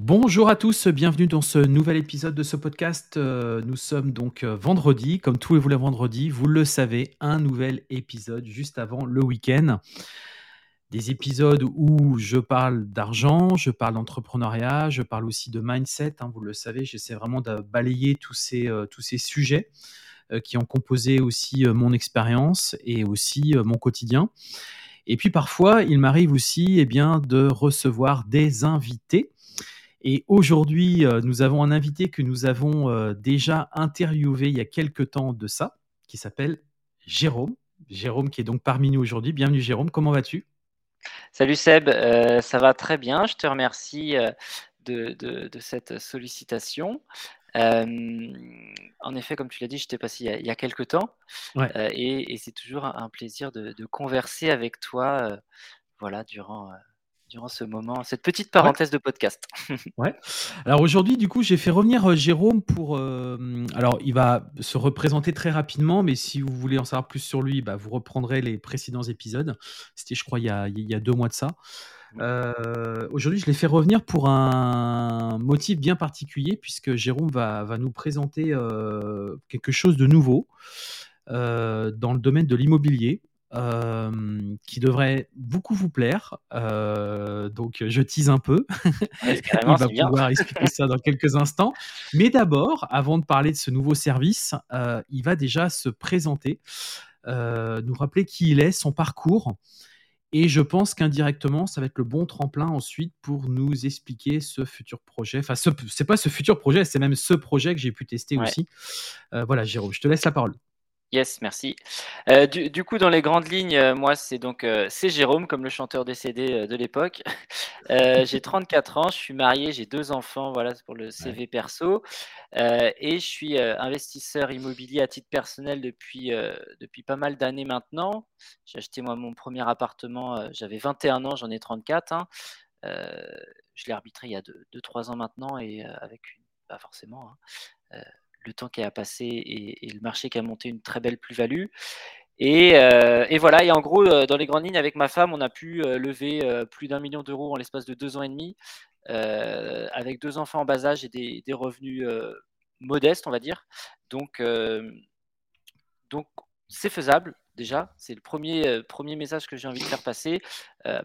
Bonjour à tous, bienvenue dans ce nouvel épisode de ce podcast. Euh, nous sommes donc euh, vendredi, comme tous les vendredis, vous le savez, un nouvel épisode juste avant le week-end. Des épisodes où je parle d'argent, je parle d'entrepreneuriat, je parle aussi de mindset. Hein, vous le savez, j'essaie vraiment de balayer tous ces, euh, tous ces sujets qui ont composé aussi mon expérience et aussi mon quotidien. Et puis parfois, il m'arrive aussi eh bien, de recevoir des invités et aujourd'hui, euh, nous avons un invité que nous avons euh, déjà interviewé il y a quelques temps de ça, qui s'appelle Jérôme. Jérôme qui est donc parmi nous aujourd'hui. Bienvenue Jérôme, comment vas-tu? Salut Seb, euh, ça va très bien. Je te remercie de, cette sollicitation. en effet, comme tu l'as dit, je t'ai passé il y, a, quelques temps. et, c'est toujours un, plaisir de, de, converser avec toi voilà, durant, durant ce moment, cette petite parenthèse de podcast. ouais. Alors aujourd'hui, du coup, j'ai fait revenir euh, Jérôme pour. Euh, alors, il va se représenter très rapidement, mais si vous voulez en savoir plus sur lui, bah, vous reprendrez les précédents épisodes. C'était, je crois, il y a, il y a deux mois de ça. Euh, aujourd'hui, je l'ai fait revenir pour un motif bien particulier, puisque Jérôme va, va nous présenter quelque chose de nouveau dans le domaine de l'immobilier qui devrait beaucoup vous plaire. donc, je tease un peu. Il va pouvoir expliquer ça dans quelques instants. Mais d'abord, avant de parler de ce nouveau service, il va déjà se présenter, nous rappeler qui il est, son parcours. Et je pense qu'indirectement, ça va être le bon tremplin ensuite pour nous expliquer ce futur projet. Enfin, ce, c'est pas ce futur projet, c'est même ce projet que j'ai pu tester aussi. voilà, Jérôme, je te laisse la parole. Yes, merci. Euh, du, coup, dans les grandes lignes, euh, moi, c'est donc euh, c'est Jérôme, comme le chanteur décédé de l'époque. j'ai 34 ans, je suis marié, j'ai deux enfants, voilà pour le CV perso, et je suis investisseur immobilier à titre personnel depuis depuis pas mal d'années maintenant. J'ai acheté moi mon premier appartement, j'avais 21 ans, j'en ai 34. Hein. je l'ai arbitré il y a 2-3 ans maintenant, et avec une, pas forcément. Hein, le temps qui a passé et, le marché qui a monté une très belle plus-value. Et, euh, voilà, et en gros, euh, dans les grandes lignes, avec ma femme, on a pu euh, lever plus d'un million d'euros en l'espace de deux ans et demi, avec deux enfants en bas âge et des, revenus modestes, on va dire. Donc, donc c'est faisable déjà. C'est le premier, premier message que j'ai envie de faire passer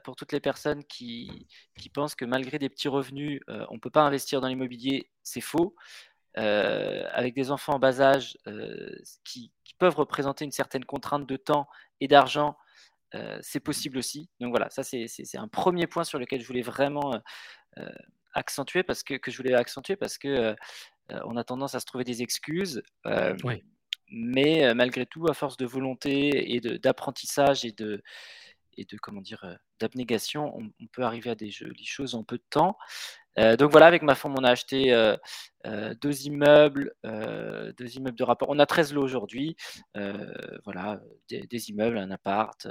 pour toutes les personnes qui, qui, pensent que malgré des petits revenus, on ne peut pas investir dans l'immobilier. C'est faux. Euh, avec des enfants en bas âge euh, qui, peuvent représenter une certaine contrainte de temps et d'argent, euh, c'est possible aussi. Donc voilà, ça c'est un premier point sur lequel je voulais vraiment accentuer parce que, que, je voulais accentuer parce que on a tendance à se trouver des excuses. Mais malgré tout, à force de volonté et d'apprentissage et de, et de comment dire d'abnégation, on, peut arriver à des jolies choses en peu de temps. Euh, donc voilà, avec ma femme, on a acheté euh, euh, deux immeubles, deux immeubles de rapport. On a 13 lots aujourd'hui. voilà, des, immeubles, un appart,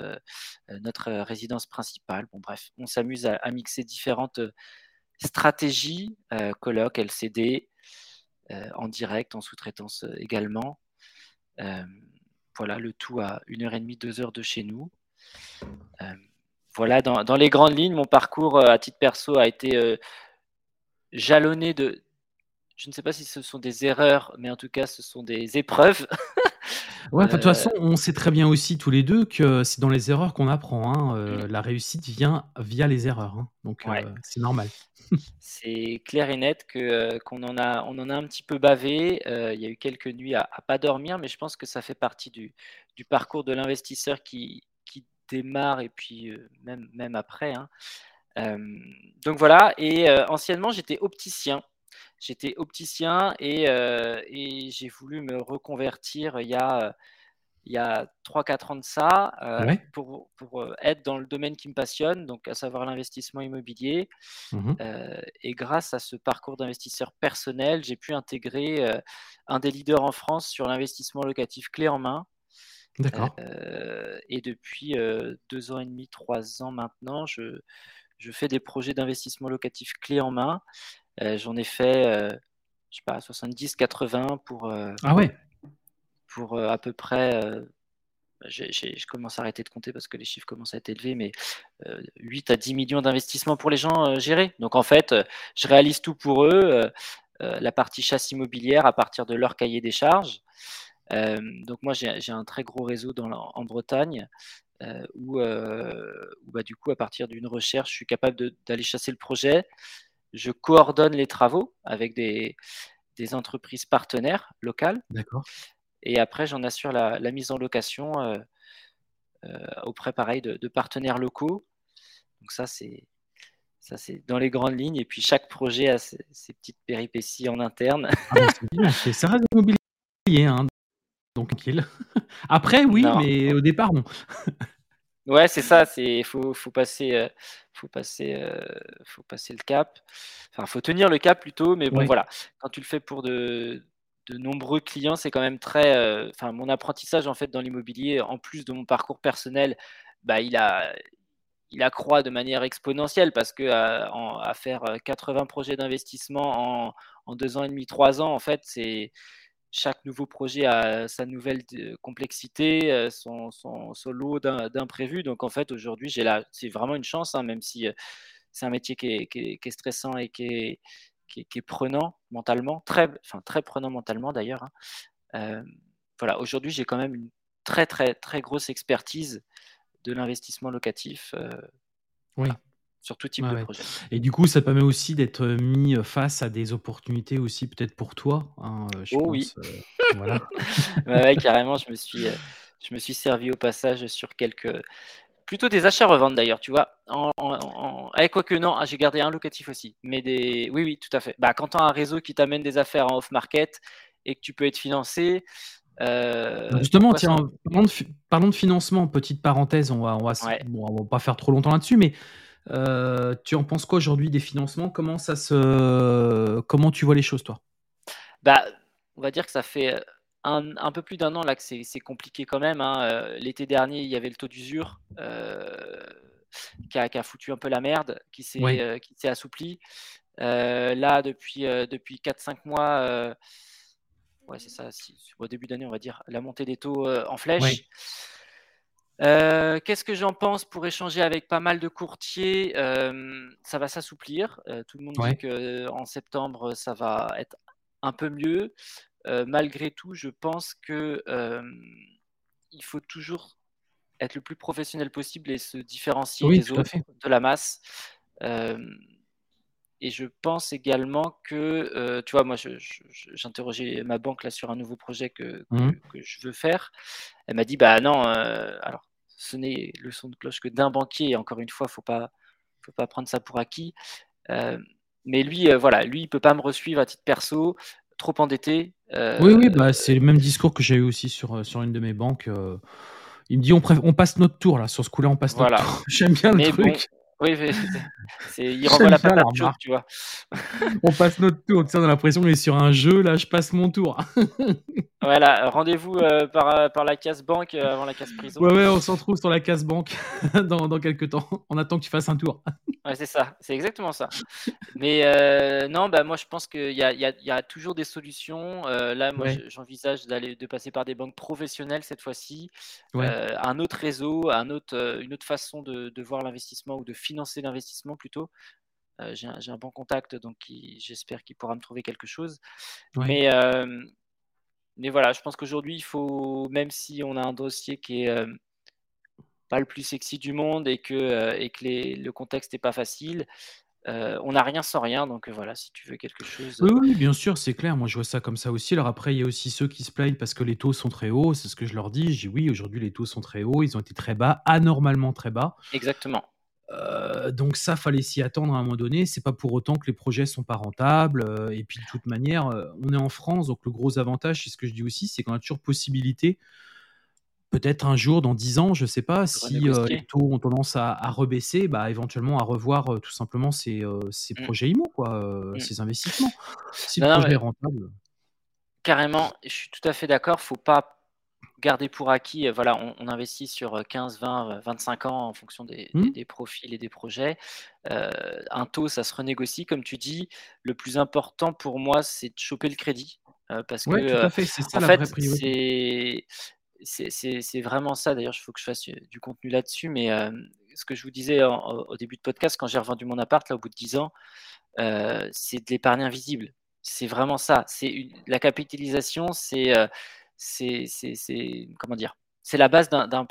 notre résidence principale. Bon, bref, on s'amuse à, mixer différentes stratégies, colloques, LCD, en direct, en sous-traitance également. voilà, le tout à une heure et demie, deux heures de chez nous. Voilà, dans, dans, les grandes lignes, mon parcours à titre perso a été jalonné de. Je ne sais pas si ce sont des erreurs, mais en tout cas, ce sont des épreuves. ouais, de toute façon, euh, on sait très bien aussi tous les deux que c'est dans les erreurs qu'on apprend. Hein, euh, mm. La réussite vient via les erreurs. Hein, donc, euh, c'est normal. c'est clair et net que qu'on en a, on en a un petit peu bavé. il y a eu quelques nuits à, à, pas dormir, mais je pense que ça fait partie du, du parcours de l'investisseur qui démarre et puis même, même après. Hein donc voilà, et anciennement, j'étais opticien. j'étais opticien et, et j'ai voulu me reconvertir il y a il y a 3-4 ans de ça, euh, pour, pour euh, être dans le domaine qui me passionne, donc à savoir l'investissement immobilier. Mmh euh, et grâce à ce parcours d'investisseur personnel, j'ai pu intégrer un des leaders en France sur l'investissement locatif clé en main. D'accord. et depuis deux ans et demi, trois ans maintenant, je, je fais des projets d'investissement locatif clé en main. J'en ai fait, je sais pas, 70, 80 pour. ah ouais pour euh, à peu près, euh, je commence à arrêter de compter parce que les chiffres commencent à être élevés, mais 8 euh, à 10 millions d'investissements pour les gens gérés. Donc en fait, je réalise tout pour eux, la partie chasse immobilière à partir de leur cahier des charges. Donc moi, j'ai un très gros réseau dans en Bretagne où, bah, du coup, à partir d'une recherche, je suis capable d'aller chasser le projet. Je coordonne les travaux avec des, des entreprises partenaires locales. D'accord. Et après, j'en assure la, mise en location euh, euh, auprès, pareil, de, partenaires locaux. Donc ça, c'est ça, c'est dans les grandes lignes. Et puis chaque projet a ses, petites péripéties en interne. Ah, c'est ça reste immobilier, hein, donc tranquille. Après, oui, mais au départ, non. ouais, c'est ça. C'est faut, faut passer, euh, faut passer, faut passer le cap. Enfin, faut tenir le cap plutôt. Mais bon, voilà. Quand tu le fais pour de de nombreux clients, c'est quand même très. Euh, enfin, mon apprentissage en fait dans l'immobilier, en plus de mon parcours personnel, bah, il a, il accroît de manière exponentielle parce que à, faire 80 euh, projets d'investissement en, en, deux ans et demi, trois ans, en fait, c'est chaque nouveau projet a sa nouvelle euh, complexité, son, son, son lot d'imprévus. Donc en fait, aujourd'hui, j'ai là, c'est vraiment une chance, hein, même si c'est un métier qui est, qui est, stressant et qui est, qui est, prenant mentalement, très, enfin, très prenant mentalement d'ailleurs. Hein. Euh, voilà, aujourd'hui, j'ai quand même une très, très, très grosse expertise de l'investissement locatif. Euh, oui. Sur tout type de projet. Et du coup, ça permet aussi d'être mis face à des opportunités aussi peut-être pour toi. Hein, je oh oui. voilà. carrément, je me suis, je me suis servi au passage sur quelques, Plutôt des achats-reventes d'ailleurs, tu vois. En, en, eh, quoique non, j'ai gardé un locatif aussi. Mais des. Oui, oui, tout à fait. Bah, quand tu as un réseau qui t'amène des affaires en off-market et que tu peux être financé. Euh, bah, justement, tiens, parlons de, financement, petite parenthèse, on va, on va, va pas faire trop longtemps là-dessus, mais euh, tu en penses quoi aujourd'hui des financements? Comment ça se, comment tu vois les choses, toi? Bah, on va dire que ça fait un, peu plus d'un an là que c'est compliqué quand même. Hein. Euh, l'été dernier, il y avait le taux d'usure euh, qui, a, foutu un peu la merde, qui s'est euh, assoupli. là, depuis, depuis 4-5 mois, ouais, c'est ça, au début d'année, on va dire, la montée des taux en flèche. Qu'est-ce que j'en pense pour échanger avec pas mal de courtiers? Ça va s'assouplir. tout le monde dit qu'en septembre, ça va être un peu mieux. Euh, malgré tout, je pense que il faut toujours être le plus professionnel possible et se différencier des autres, de la masse. Et je pense également que, euh, tu vois, moi, j'interrogeais ma banque là sur un nouveau projet que, que, mmh. je veux faire. Elle m'a dit, bah non, euh, alors, ce n'est le son de cloche que d'un banquier. Et encore une fois, faut pas, faut pas prendre ça pour acquis. mais lui, voilà, lui, il peut pas me resuivre à titre perso trop endetté. Euh, oui, oui, bah, c'est le même discours que j'ai eu aussi sur, euh, sur une de mes banques. Euh. il me dit on, on passe notre tour là, sur ce coup-là, on passe notre tour. J'aime bien le truc. Oui, c'est, il renvoie la patate chaude, tu vois. on passe notre tour, tu sais, on a l'impression qu'on est sur un jeu, là, je passe mon tour. voilà, rendez-vous euh, par, euh, par la casse banque euh, avant la casse prison. Ouais, ouais, on s'en trouve sur la casse banque dans, dans quelques temps. On attend que tu fasses un tour. ouais, c'est ça, c'est exactement ça. Mais non, bah, moi, je pense qu'il y a, y, a, y a, toujours des solutions. là, moi, j'envisage d'aller, de passer par des banques professionnelles cette fois-ci, un autre réseau, un autre, une autre façon de, de voir l'investissement ou de financer financer l'investissement plutôt. Euh, j'ai un, bon contact, donc j'espère qu'il pourra me trouver quelque chose. Mais, euh, mais voilà, je pense qu'aujourd'hui, il faut, même si on a un dossier qui est euh, pas le plus sexy du monde et que, et que les, le contexte n'est pas facile, on n'a rien sans rien, donc voilà, si tu veux quelque chose. Oui, bien sûr, c'est clair. Moi, je vois ça comme ça aussi. Alors après, il y a aussi ceux qui se plaignent parce que les taux sont très hauts. C'est ce que je leur dis. Je dis oui, aujourd'hui, les taux sont très hauts. Ils ont été très bas, anormalement très bas. Exactement. Donc ça, fallait s'y attendre à un moment donné. C'est pas pour autant que les projets sont pas rentables. et puis de toute manière, on est en France, donc le gros avantage, c'est ce que je dis aussi, c'est qu'on a toujours possibilité peut-être un jour, dans 10 ans, je sais pas, si les taux ont tendance à, rebaisser, bah, éventuellement à revoir tout simplement ces, mmh. projets IMO, quoi, mmh. ces investissements. Si le projet est rentable. Carrément, je suis tout à fait d'accord. Faut pas garder pour acquis. voilà, on, investit sur 15, 20, 25 ans en fonction des, mmh. profils et des projets. un taux, ça se renégocie, comme tu dis. Le plus important pour moi, c'est de choper le crédit. parce que, tout à fait, c'est ça en la fait, vraie c'est vraiment ça. D'ailleurs, il faut que je fasse du contenu là-dessus. Mais ce que je vous disais au début de podcast, quand j'ai revendu mon appart, là, au bout de 10 ans, c'est de l'épargne invisible. C'est vraiment ça. C'est la capitalisation, c'est comment dire c'est la base d'un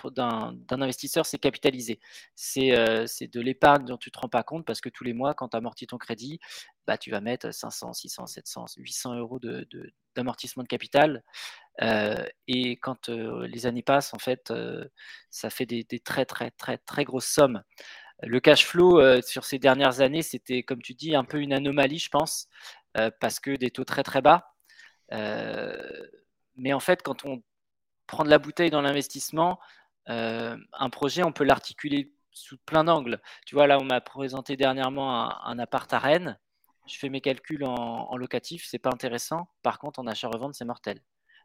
investisseur, c'est capitaliser. C'est de l'épargne dont tu ne te rends pas compte parce que tous les mois, quand tu amortis ton crédit, bah, tu vas mettre 500, 600, 700, 800 euros d'amortissement de, capital. et quand les années passent, en fait, ça fait des, très, très, très, très grosses sommes. Le cash flow sur ces dernières années, c'était, comme tu dis, un peu une anomalie, je pense, parce que des taux très, très bas. Mais en fait, quand on prendre la bouteille dans l'investissement, euh, un projet, on peut l'articuler sous plein d'angles. Tu vois, là, on m'a présenté dernièrement un, appart à Rennes. Je fais mes calculs en, locatif, c'est pas intéressant. Par contre, en achat-revente, c'est mortel.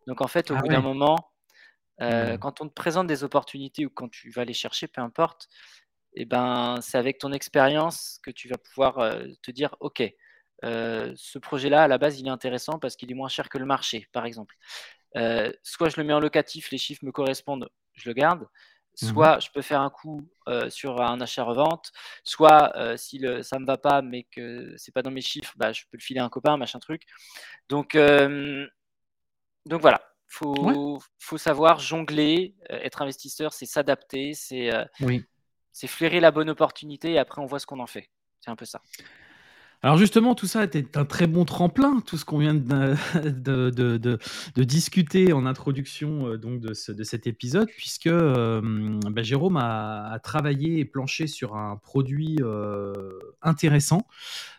Donc, en fait, au ah bout d'un moment, euh, mmh. quand on te présente des opportunités ou quand tu vas les chercher, peu importe, eh ben, c'est avec ton expérience que tu vas pouvoir euh, te dire, OK, ce projet-là, à la base, il est intéressant parce qu'il est moins cher que le marché, par exemple. Euh, soit je le mets en locatif, les chiffres me correspondent, je le garde. Mmh soit je peux faire un coup euh, sur un achat-revente, soit euh, si le, ça me va pas mais que c'est pas dans mes chiffres, bah, je peux le filer à un copain, machin truc. Donc, donc voilà, faut, faut savoir jongler, être investisseur, c'est s'adapter, c'est oui. flairer la bonne opportunité et après on voit ce qu'on en fait. C'est un peu ça. Alors justement, tout ça était un très bon tremplin, tout ce qu'on vient de, de, discuter en introduction euh, donc de, cet épisode, puisque euh, bah, Jérôme a, travaillé et planché sur un produit euh, intéressant,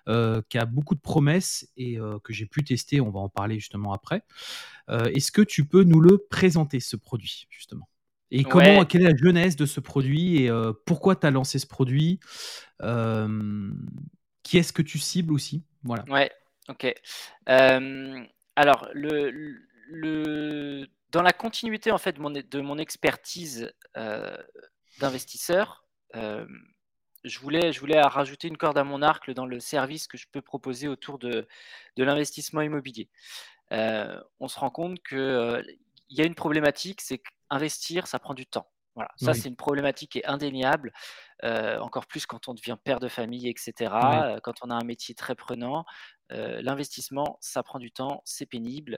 qui a beaucoup de promesses et que j'ai pu tester, on va en parler justement après. Est-ce que tu peux nous le présenter, ce produit, justement? Et comment, quelle est la jeunesse de ce produit et pourquoi tu as lancé ce produit? Qui est-ce que tu cibles aussi? Voilà. Ouais, ok. Euh, alors, le, le, dans la continuité en fait de mon, expertise euh, d'investisseur, euh, je voulais, je voulais rajouter une corde à mon arc dans le service que je peux proposer autour de, de l'investissement immobilier. on se rend compte qu'il il y a une problématique, c'est qu'investir, ça prend du temps. Voilà, ça c'est une problématique qui est indéniable, euh, encore plus quand on devient père de famille, etc. Euh, quand on a un métier très prenant, euh, l'investissement, ça prend du temps, c'est pénible,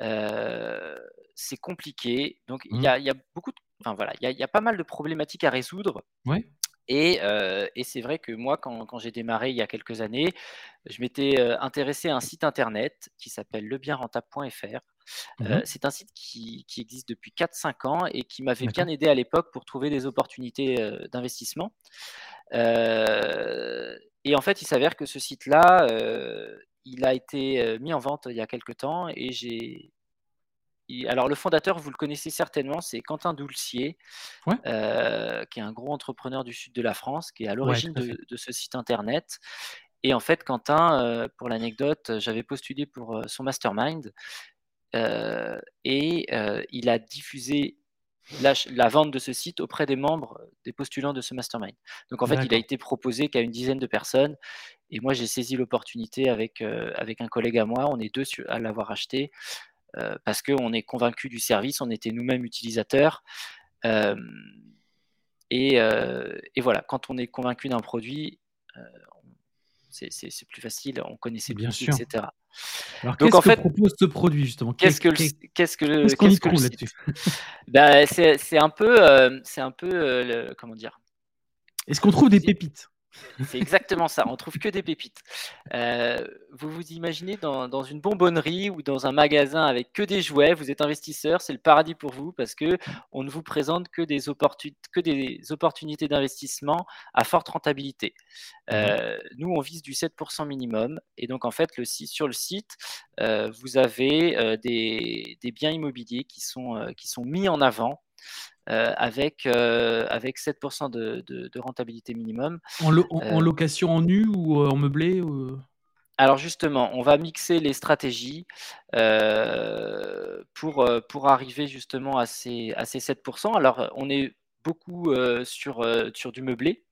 c'est compliqué. Donc il y, mmh. a, beaucoup, de, enfin voilà, il y, a pas mal de problématiques à résoudre. Et, c'est vrai que moi, quand, j'ai démarré il y a quelques années, je m'étais intéressé à un site internet qui s'appelle lebienrentable.fr. Mmh c'est un site qui, existe depuis 4-5 ans et qui m'avait bien aidé à l'époque pour trouver des opportunités d'investissement. et en fait, il s'avère que ce site-là, il a été mis en vente il y a quelques temps et j'ai. Alors, le fondateur, vous le connaissez certainement, c'est Quentin Doulcier, qui est un gros entrepreneur du sud de la France, qui est à l'origine de, ce site internet. Et en fait, Quentin, pour l'anecdote, j'avais postulé pour son mastermind et euh, il a diffusé la, vente de ce site auprès des membres, des postulants de ce mastermind. Donc en fait, il a été proposé qu'à une dizaine de personnes. Et moi, j'ai saisi l'opportunité avec, euh, avec un collègue à moi. On est deux à l'avoir acheté parce qu'on est convaincu du service. On était nous-mêmes utilisateurs. Et, et, voilà, quand on est convaincu d'un produit, c'est plus facile, on connaissait bien sûr, etc. Alors, qu'est-ce que propose ce produit justement? Qu'est-ce que qu'est-ce que qu'on y trouve là-dessus? ben, c'est un peu, euh, c'est un peu, euh, comment dire? Est-ce qu'on trouve des pépites? C'est exactement ça. On trouve que des pépites. Euh, vous vous imaginez dans, une bonbonnerie ou dans un magasin avec que des jouets. Vous êtes investisseur, c'est le paradis pour vous parce que on ne vous présente que des, que des opportunités d'investissement à forte rentabilité. Euh, nous, on vise du 7% minimum. Et donc, en fait, le site, sur le site, euh, vous avez des, biens immobiliers qui sont, qui sont mis en avant avec, euh, avec 7% de, de, rentabilité minimum. En, en, euh, location en nu ou en meublé Alors justement, on va mixer les stratégies pour, pour arriver justement à ces, à ces 7%. Alors on est beaucoup sur, sur du meublé.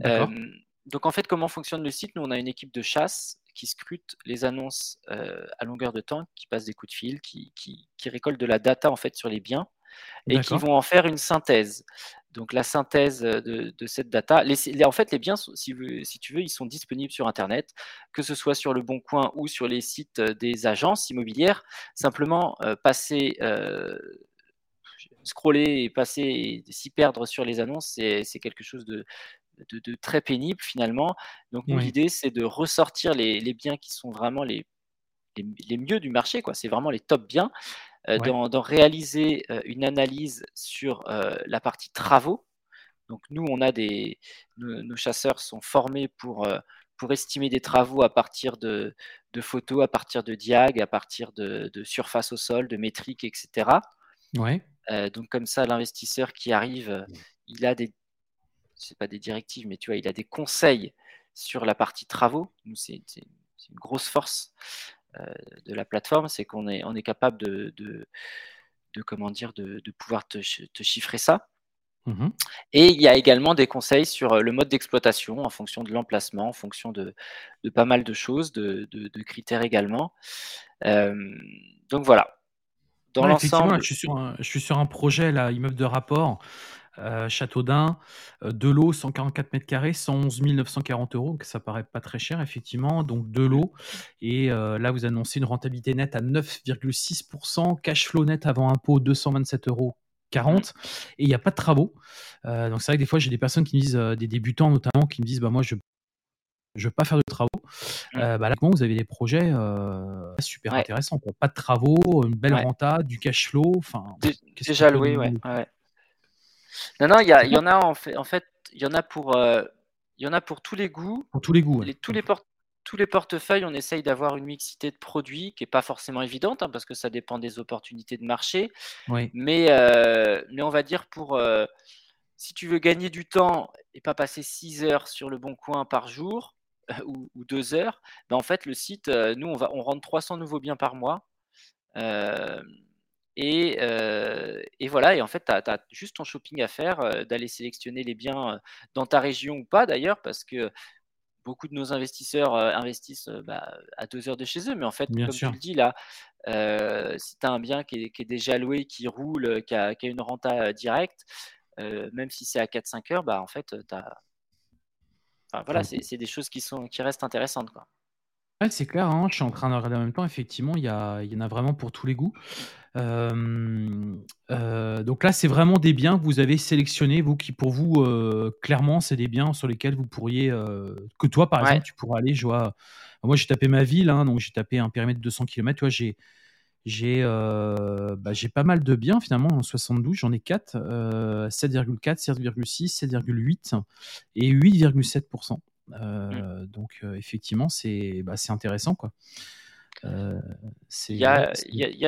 donc en fait, comment fonctionne le site? Nous, on a une équipe de chasse qui scrute les annonces à longueur de temps, qui passe des coups de fil, qui, qui, qui récolte de la data en fait sur les biens et qui vont en faire une synthèse. Donc la synthèse de, cette data, en fait les biens, si, si, tu veux, ils sont disponibles sur Internet, que ce soit sur le Bon Coin ou sur les sites des agences immobilières. Simplement euh, passer, euh, scroller et passer et s'y perdre sur les annonces, c'est quelque chose de, de, très pénible finalement. Donc l'idée c'est de ressortir les, les, biens qui sont vraiment les, les, les mieux du marché, quoi. C'est vraiment les top biens euh, dans, réaliser euh, une analyse sur euh, la partie travaux. Donc nous, on a des, nos, chasseurs sont formés pour, pour estimer des travaux à partir de, de photos, à partir de diag, à partir de, de, surface au sol, de métriques, etc. Ouais. donc comme ça, l'investisseur qui arrive, il a des, c'est pas des directives, mais tu vois, il a des conseils sur la partie travaux. C'est une grosse force. De la plateforme, c'est qu'on est, on est capable de, de, comment dire, de, pouvoir te, chiffrer ça. Mmh Et il y a également des conseils sur euh, le mode d'exploitation en fonction de l'emplacement, en fonction de, pas mal de choses, de, critères également. Euh, donc voilà. Dans l'ensemble. Je, je, suis sur un projet, là, immeuble de rapport, euh, Châteaudun, euh, de l'eau 144 mètres carrés, 111 940 euros, donc ça paraît pas très cher effectivement, donc de l'eau. Et euh, là, vous annoncez une rentabilité nette à 9,6%, cash flow net avant impôt 227 euros. 40 et il n'y a pas de travaux. donc c'est vrai que des fois j'ai des personnes qui me disent, des débutants notamment, qui me disent bah moi je je veux pas faire de travaux. bah là, vous avez des projets super intéressants. Pas de travaux, une belle renta, du cash flow. Enfin, déjà loué, ouais. Non, non, il y, en a en fait, en fait, il y en a pour, euh, il y en a pour tous les goûts. Pour tous les goûts. tous les tous les portefeuilles, on essaye d'avoir une mixité de produits qui n'est pas forcément évidente hein, parce que ça dépend des opportunités de marché. Oui. Mais, euh, mais on va dire pour euh, si tu veux gagner du temps et pas passer 6 heures sur le bon coin par jour ou, ou 2 heures, ben en fait le site, nous on va on rentre 300 nouveaux biens par mois. Euh, et, voilà, et en fait, tu as, juste ton shopping à faire, euh, d'aller sélectionner les biens euh, dans ta région ou pas d'ailleurs, parce que beaucoup de nos investisseurs investissent bah, à deux heures de chez eux. Mais en fait, comme tu le dis là, si tu as un bien qui est, déjà loué, qui roule, qui a, une renta directe, même si c'est à 4-5 heures, bah, en fait, tu as... voilà, c'est des choses qui, sont, qui restent intéressantes. Quoi. Ouais, c'est clair, hein, je suis en train de regarder en même temps, effectivement, il y, a, il y en a vraiment pour tous les goûts. Euh, donc là, c'est vraiment des biens que vous avez sélectionnés, vous, qui pour vous, euh, clairement, c'est des biens sur lesquels vous pourriez, euh, que toi, par exemple, tu pourrais aller. Je vois, moi, j'ai tapé ma ville, hein, donc j'ai tapé un périmètre de 200 km. Tu vois, j'ai, j'ai, bah, j'ai pas mal de biens finalement en 72, j'en ai 4, 7,4, 7,6, 7,8 et 8,7%. Mmh. Donc effectivement, c'est bah, intéressant quoi. Euh, il y, a,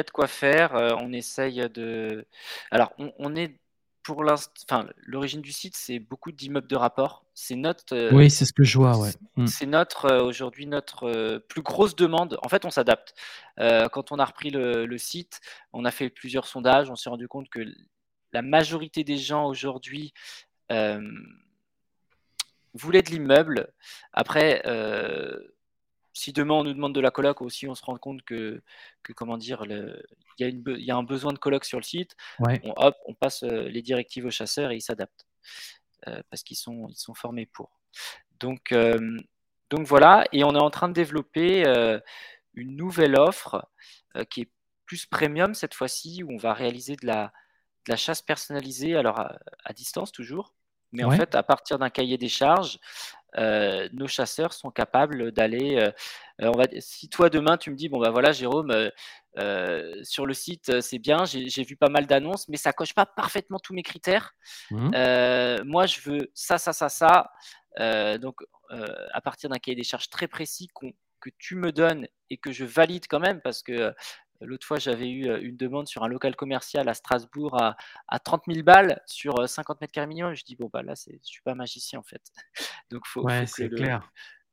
de quoi faire. Euh, on essaye de. Alors, on, est pour l'instant. Enfin, l'origine du site, c'est beaucoup d'immeubles de rapport. C'est notre. Euh, oui, c'est ce que je vois. Ouais. Mm. C'est notre aujourd'hui notre plus grosse demande. En fait, on s'adapte. quand on a repris le, site, on a fait plusieurs sondages. On s'est rendu compte que la majorité des gens aujourd'hui voulaient de l'immeuble. Après, si demain on nous demande de la coloc aussi, on se rend compte que, comment dire, il y, a un besoin de coloc sur le site, on, hop, on passe euh, les directives aux chasseurs et ils s'adaptent euh, parce qu'ils sont, ils sont formés pour. Donc, euh, donc voilà, et on est en train de développer une nouvelle offre qui est plus premium cette fois-ci, où on va réaliser de la, la chasse personnalisée, alors à, distance toujours, mais en fait à partir d'un cahier des charges nos chasseurs sont capables d'aller. on va, si toi demain tu me dis bon bah voilà Jérôme, sur le site c'est bien, j'ai vu pas mal d'annonces, mais ça coche pas parfaitement tous mes critères. Mmh. moi je veux ça, ça, ça, ça. donc à partir d'un cahier des charges très précis que tu me donnes et que je valide quand même parce que L'autre fois, j'avais eu une demande sur un local commercial à Strasbourg à, à 30 000 balles sur 50 mètres carrés minimum. Je dis, bon, bah là, je ne suis pas magicien en fait. Donc, il faut,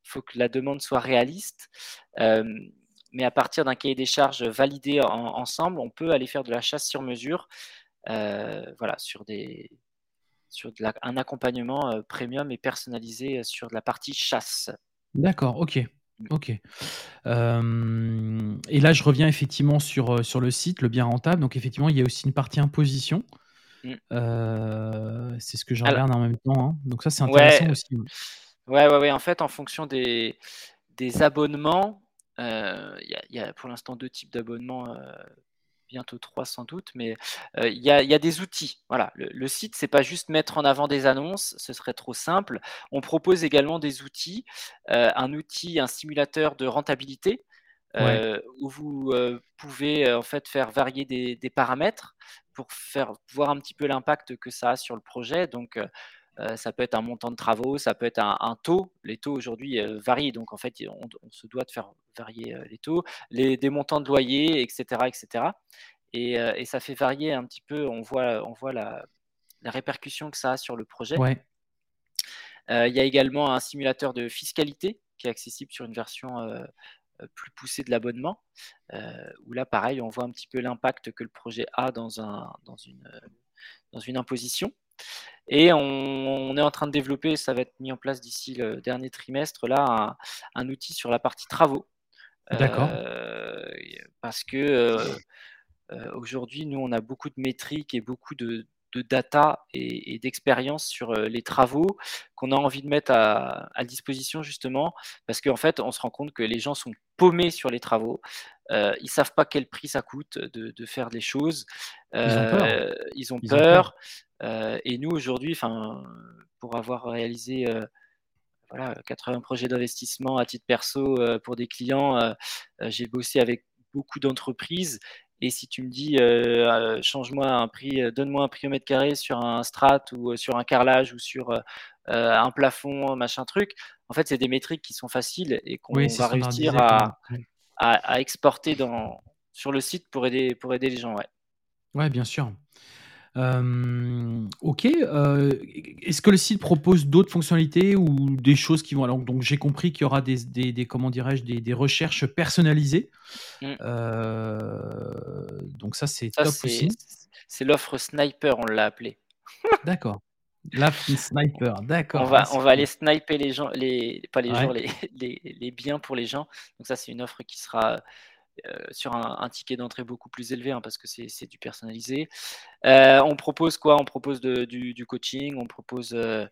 faut, que la demande soit réaliste. mais à partir d'un cahier des charges validé ensemble, on peut aller faire de la chasse sur mesure voilà, sur, des, sur un accompagnement premium et personnalisé sur de la partie chasse. D'accord, ok. OK. et là, je reviens effectivement sur, sur le site, le bien rentable. Donc effectivement, il y a aussi une partie imposition. Mmh. c'est ce que je regarde en même temps, hein. Donc ça, c'est intéressant aussi, ouais, ouais, ouais. En fait, en fonction des des abonnements, il y a pour l'instant deux types d'abonnements, bientôt trois sans doute, mais il y, a, des outils. Voilà, le, site, c'est pas juste mettre en avant des annonces, ce serait trop simple. On propose également des outils, un outil, un simulateur de rentabilité. où vous pouvez en fait faire varier des, paramètres pour faire voir un petit peu l'impact que ça a sur le projet. Donc ça peut être un montant de travaux, ça peut être un, taux. Les taux aujourd'hui varient, donc en fait, on, se doit de faire varier les taux, les, des montants de loyer, etc. etc. Et, ça fait varier un petit peu, on voit, on voit la, répercussion que ça a sur le projet. Il y a également un simulateur de fiscalité qui est accessible sur une version plus poussée de l'abonnement, où là, pareil, on voit un petit peu l'impact que le projet a dans, un, dans, une, dans une imposition. Et on, est en train de développer, ça va être mis en place d'ici le dernier trimestre, là, un, outil sur la partie travaux. D'accord. Euh, parce que euh, euh, aujourd'hui, nous, on a beaucoup de métriques et beaucoup de, data et, d'expérience sur les travaux qu'on a envie de mettre à, disposition justement parce qu'en fait on se rend compte que les gens sont paumés sur les travaux ils ils savent pas quel prix ça coûte de, faire des choses. Ils ont peur, ils ont peur. Euh, et nous, aujourd'hui, pour avoir réalisé euh, voilà, 80 projets d'investissement à titre perso euh, pour des clients, j'ai bossé avec beaucoup d'entreprises. Et si tu me dis, change-moi un prix, donne-moi un prix au mètre carré sur un strat ou sur un carrelage ou sur un plafond, machin truc, en fait, c'est des métriques qui sont faciles et qu'on va réussir à, à, exporter dans, sur le site pour aider, pour aider les gens. Ouais, ouais bien sûr. OK, est-ce que le site propose d'autres fonctionnalités ou des choses qui vont alors donc j'ai compris qu'il y aura des des comment dirais-je? Des recherches personnalisées. Mmh. donc ça, c'est top aussi. c'est l'offre sniper, on l'a appelé. D'accord. Sniper, d'accord. On va on va aller sniper les gens les pas les gens, les les biens pour les gens. Donc ça, c'est une offre qui sera euh, sur un, ticket d'entrée beaucoup plus élevé hein, parce que c'est du personnalisé. Euh, on propose quoi? On propose du, coaching, on propose. Euh,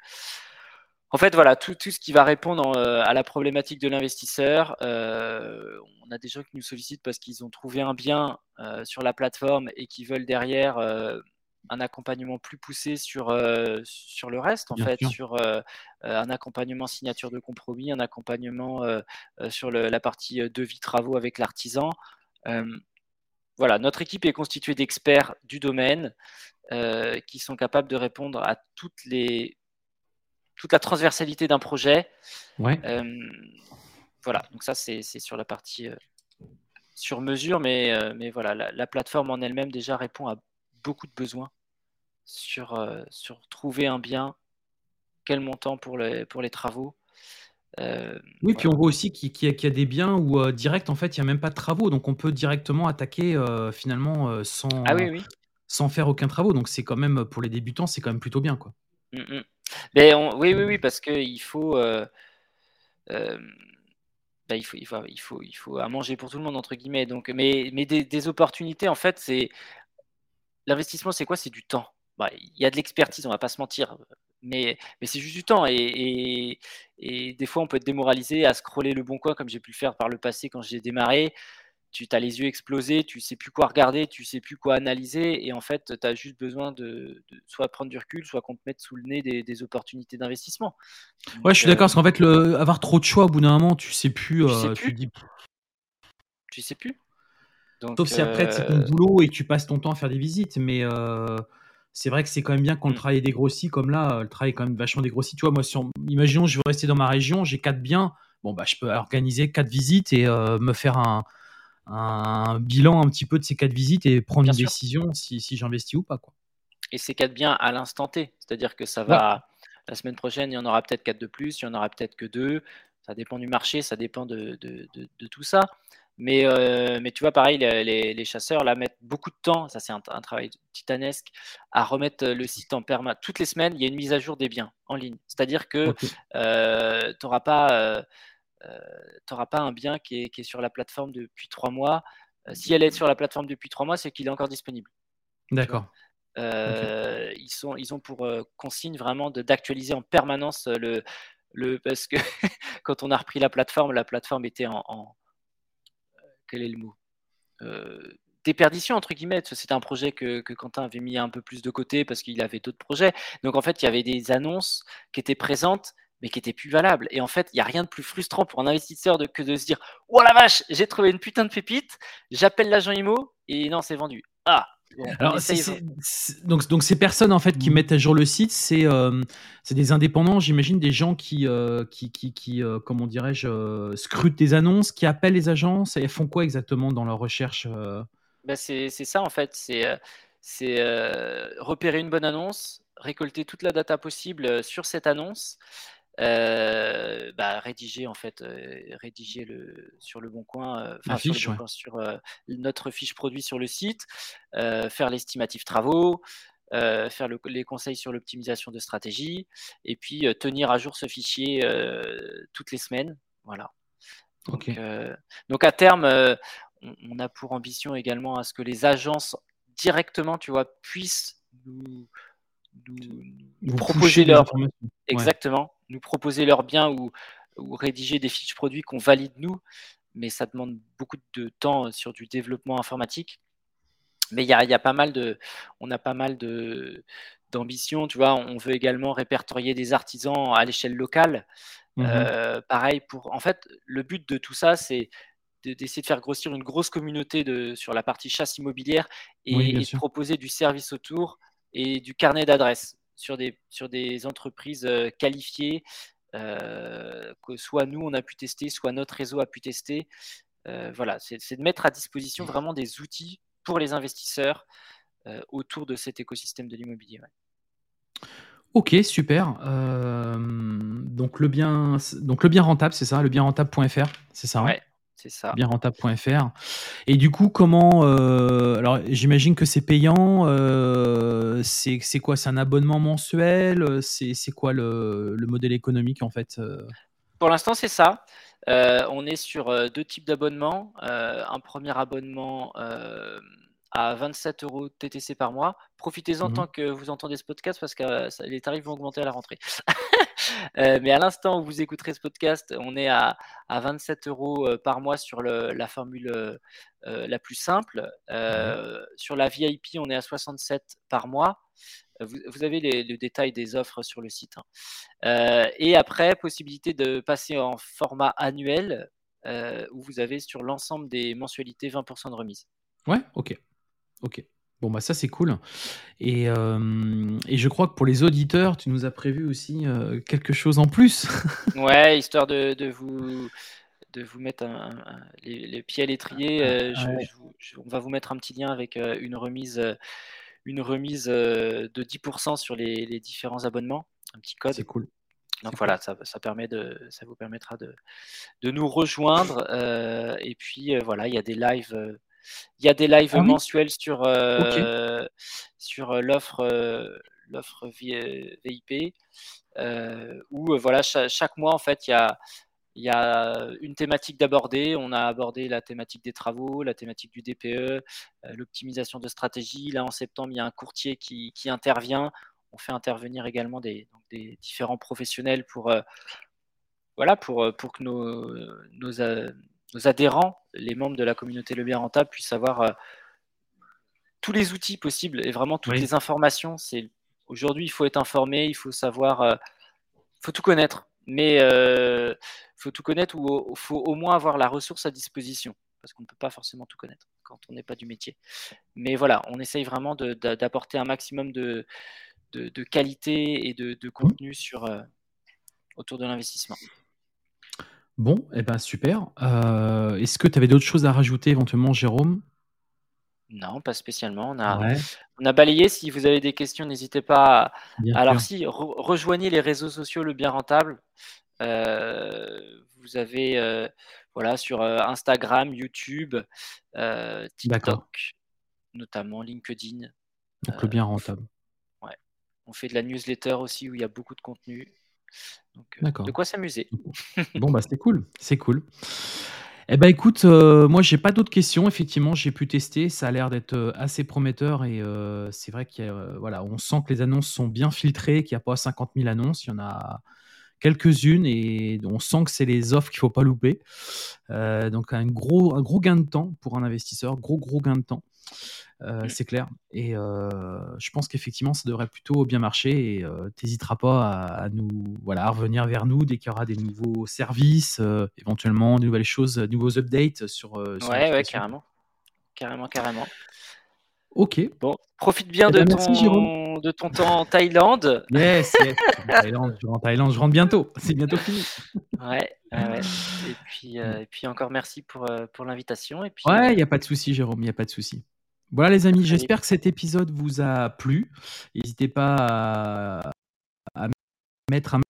en fait, voilà, tout, tout, ce qui va répondre à la problématique de l'investisseur. on a des gens qui nous sollicitent parce qu'ils ont trouvé un bien sur la plateforme et qui veulent derrière un accompagnement plus poussé sur, euh, sur le reste, en fait, sur euh, euh, un accompagnement signature de compromis, un accompagnement sur la partie devis travaux avec l'artisan. voilà, notre équipe est constituée d'experts du domaine qui sont capables de répondre à toutes les, toute la transversalité d'un projet. Ouais. voilà, donc ça, c'est sur la partie sur mesure, mais, mais voilà, la, la plateforme en elle-même déjà répond à beaucoup de besoins sur, euh, sur trouver un bien, quel montant pour les, pour les travaux. Euh, oui, puis on voit aussi qu'il y, a des biens où euh, direct, en fait, il n'y a même pas de travaux. Donc on peut directement attaquer finalement sans, ah oui, oui. sans faire aucun travaux. Donc c'est quand même, pour les débutants, c'est quand même plutôt bien. Quoi. Mmh, mmh. Mais oui, oui, oui, parce qu'il faut, bah, il, faut, il, faut, il, faut, il faut à manger pour tout le monde, entre guillemets. Donc, mais mais des, des opportunités, en fait, c'est l'investissement, c'est quoi? C'est du temps. Bah, il y a de l'expertise, on va pas se mentir, mais, mais c'est juste du temps. Et, et, des fois, on peut être démoralisé à scroller le bon coin, comme j'ai pu le faire par le passé quand j'ai démarré. tu as les yeux explosés, tu sais plus quoi regarder, tu sais plus quoi analyser, et en fait, tu as juste besoin de, soit prendre du recul, soit qu'on te mette sous le nez des, opportunités d'investissement. Ouais, je suis d'accord, parce qu'en fait, le, avoir trop de choix, au bout d'un moment, tu sais plus. Tu sais plus. Tu, dis... tu sais plus. Sauf si après, c'est ton boulot et que tu passes ton temps à faire des visites, mais c'est vrai que c'est quand même bien quand le mmh. travail est dégrossi, comme là, le travail est quand même vachement dégrossi. Tu vois, moi, imaginons, je veux rester dans ma région, j'ai quatre biens, bon, bah, je peux organiser quatre visites et euh, me faire un, bilan un petit peu de ces quatre visites et prendre une décision si, j'investis ou pas. Quoi. Et ces quatre biens à l'instant T, c'est-à-dire que ça va, la semaine prochaine, il y en aura peut-être quatre de plus, il y en aura peut-être que deux, ça dépend du marché, ça dépend de tout ça. Mais, euh, mais tu vois, pareil, les, les, chasseurs là mettent beaucoup de temps, ça c'est un, travail titanesque, à remettre le site en permanence. Toutes les semaines, il y a une mise à jour des biens en ligne. C'est-à-dire que euh, tu n'auras pas, euh, pas un bien qui est, qui est, sur la plateforme depuis trois mois. si elle est sur la plateforme depuis trois mois, c'est qu'il est encore disponible. D'accord. ils, sont, ils ont pour consigne vraiment d'actualiser en permanence le, le. Parce que quand on a repris la plateforme, la plateforme était en quel est le mot euh, déperdition entre guillemets. C'était un projet que, Quentin avait mis un peu plus de côté parce qu'il avait d'autres projets. Donc en fait, il y avait des annonces qui étaient présentes mais qui étaient plus valables. Et en fait, il n'y a rien de plus frustrant pour un investisseur que de se dire Oh la vache, j'ai trouvé une putain de pépite, j'appelle l'agent IMO et non, c'est vendu. Ah, alors, donc, donc ces personnes en fait qui mmh. mettent à jour le site, c'est euh, des indépendants, j'imagine, des gens qui, euh, qui, qui, qui euh, comment dirais-je, scrutent des annonces, qui appellent les agences et font quoi exactement dans leur recherche bah, C'est ça en fait, c'est repérer une bonne annonce, récolter toute la data possible sur cette annonce, euh, bah, rédiger en fait, euh, rédiger le sur le bon coin, euh, enfin sur, sur notre fiche produit sur le site, faire l'estimatif travaux, faire les conseils sur l'optimisation de stratégie, et puis tenir à jour ce fichier toutes les semaines, voilà. Donc, donc à terme, on, a pour ambition également à ce que les agences directement, tu vois, puissent nous, nous, proposer leur exactement nous proposer leurs biens ou, rédiger des fiches produits qu'on valide nous, mais ça demande beaucoup de temps sur du développement informatique. Mais il y a, pas mal de, on a pas mal de d'ambition, tu vois. On veut également répertorier des artisans à l'échelle locale. Mmh euh, pareil pour, en fait, le but de tout ça, c'est d'essayer de faire grossir une grosse communauté de, sur la partie chasse immobilière et, de proposer du service autour et du carnet d'adresses sur des, sur des entreprises euh, qualifiées, euh, que soit nous on a pu tester, soit notre réseau a pu tester. Euh, voilà, c'est de mettre à disposition mmh. vraiment des outils pour les investisseurs autour de cet écosystème de l'immobilier. Ok, super. donc, le bien, donc le bien rentable, c'est ça, le bien rentable.fr, c'est ça hein? C'est ça. Bienrentable.fr. Et du coup, comment. Euh, alors, j'imagine que c'est payant. Euh, c'est quoi C'est un abonnement mensuel C'est quoi le, le, modèle économique en fait euh? Pour l'instant, c'est ça. on est sur deux types d'abonnements. un premier abonnement à 27 euros TTC par mois. Profitez-en mmh tant que vous entendez ce podcast parce que les tarifs vont augmenter à la rentrée. Euh, mais à l'instant où vous écouterez ce podcast, on est à, 27 euros euh, par mois sur la formule euh, la plus simple. Sur la VIP, on est à 67 par mois. Vous, avez le détail des offres sur le site. Hein. et après, possibilité de passer en format annuel où vous avez sur l'ensemble des mensualités 20% de remise. Ouais, ok. Ok. Bon, bah ça, c'est cool. Et, euh, et, je crois que pour les auditeurs, tu nous as prévu aussi euh, quelque chose en plus. ouais, histoire de, de, vous, de vous mettre les, pieds à l'étrier. Euh, on va vous mettre un petit lien avec une remise, une remise de 10% sur les, les, différents abonnements. Un petit code. C'est cool. Donc voilà, ça, ça, permet de, ça vous permettra de, de nous rejoindre. et puis voilà, il y a des lives il y a des lives ah mensuels sur, euh, sur euh, l'offre euh, l'offre VIP où voilà chaque, mois en fait il y a il y a une thématique d'aborder. On a abordé la thématique des travaux, la thématique du DPE, l'optimisation de stratégie. Là, en septembre, il y a un courtier qui, qui intervient. On fait intervenir également des, des différents professionnels pour, voilà, pour, pour que nos, nos, adhérents, les membres de la communauté Le Bien Rentable, puissent avoir tous les outils possibles et vraiment toutes les informations. C'est aujourd'hui, il faut être informé, il faut savoir, il faut tout connaître, mais il faut tout connaître ou il faut au moins avoir la ressource à disposition parce qu'on ne peut pas forcément tout connaître quand on n'est pas du métier. Mais voilà, on essaye vraiment d'apporter un maximum de, de, qualité et de, mmh. contenu sur, euh, autour de l'investissement. Bon, et eh ben super. Euh, est-ce que tu avais d'autres choses à rajouter éventuellement, Jérôme? Non, pas spécialement. On a, on a balayé. Si vous avez des questions, n'hésitez pas. Alors, si, rejoignez les réseaux sociaux Le Bien Rentable. Euh, vous avez voilà, sur Instagram, YouTube, TikTok, notamment LinkedIn. Donc le bien rentable. Ouais. On fait de la newsletter aussi où il y a beaucoup de contenu. Donc, de quoi s'amuser. bon, bah, c'est cool. C'est cool. Eh ben écoute, moi j'ai pas d'autres questions. Effectivement, j'ai pu tester. Ça a l'air d'être assez prometteur et c'est vrai qu'il voilà, on sent que les annonces sont bien filtrées, qu'il n'y a pas 50 000 annonces. Il y en a, quelques-unes et on sent que c'est les offres qu'il faut pas louper. Euh, donc un gros, un gros gain de temps pour un investisseur, gros gros gain de temps. Euh, c'est clair. Et euh, je pense qu'effectivement, ça devrait plutôt bien marcher. Et tu n'hésiteras pas à, nous, voilà, revenir vers nous dès qu'il y aura des nouveaux services, éventuellement de nouvelles choses, de nouveaux updates sur. sur ouais, ouais, carrément, carrément, carrément. Ok. Bon, profite bien eh de, ben, ton, de ton temps en Thaïlande. Yes, yes. Thaïlande, je, rentre en Thaïlande, je rentre bientôt. C'est bientôt fini. Ouais, ouais. Et, puis, euh, et puis encore merci pour, euh, pour l'invitation. Et puis, ouais, il euh, n'y a pas de souci, Jérôme, il n'y a pas de souci. Voilà les amis, j'espère que cet épisode vous a plu. N'hésitez pas à, à mettre un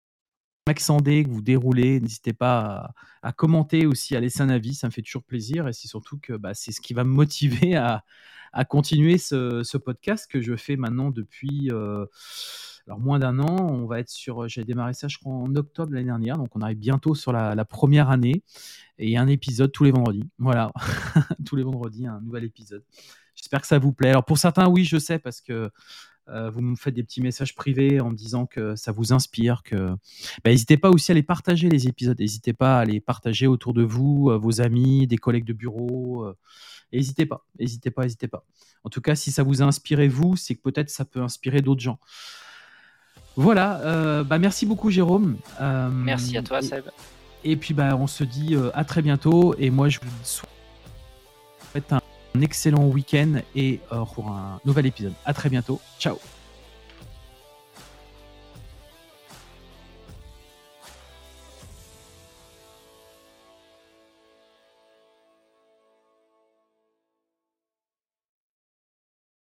en que vous déroulez. N'hésitez pas à, commenter aussi, à laisser un avis, ça me fait toujours plaisir. Et c'est surtout que bah, c'est ce qui va me motiver à, à continuer ce, podcast que je fais maintenant depuis euh, alors moins d'un an. On va être sur, j'ai démarré ça je crois en octobre l'année dernière, donc on arrive bientôt sur la, première année et un épisode tous les vendredis. Voilà, tous les vendredis un nouvel épisode. J'espère que ça vous plaît. Alors pour certains, oui, je sais parce que euh, vous me faites des petits messages privés en me disant que ça vous inspire, que bah, n'hésitez pas aussi à les partager les épisodes, n'hésitez pas à les partager autour de vous, euh, vos amis, des collègues de bureau. N'hésitez pas, n'hésitez pas, n'hésitez pas. En tout cas, si ça vous a inspiré vous, c'est que peut-être ça peut inspirer d'autres gens. Voilà, euh, bah merci beaucoup Jérôme. Euh, merci à toi Seb. Et, puis bah, on se dit euh, à très bientôt et moi je vous souhaite un excellent week-end et pour un nouvel épisode. À très bientôt. Ciao.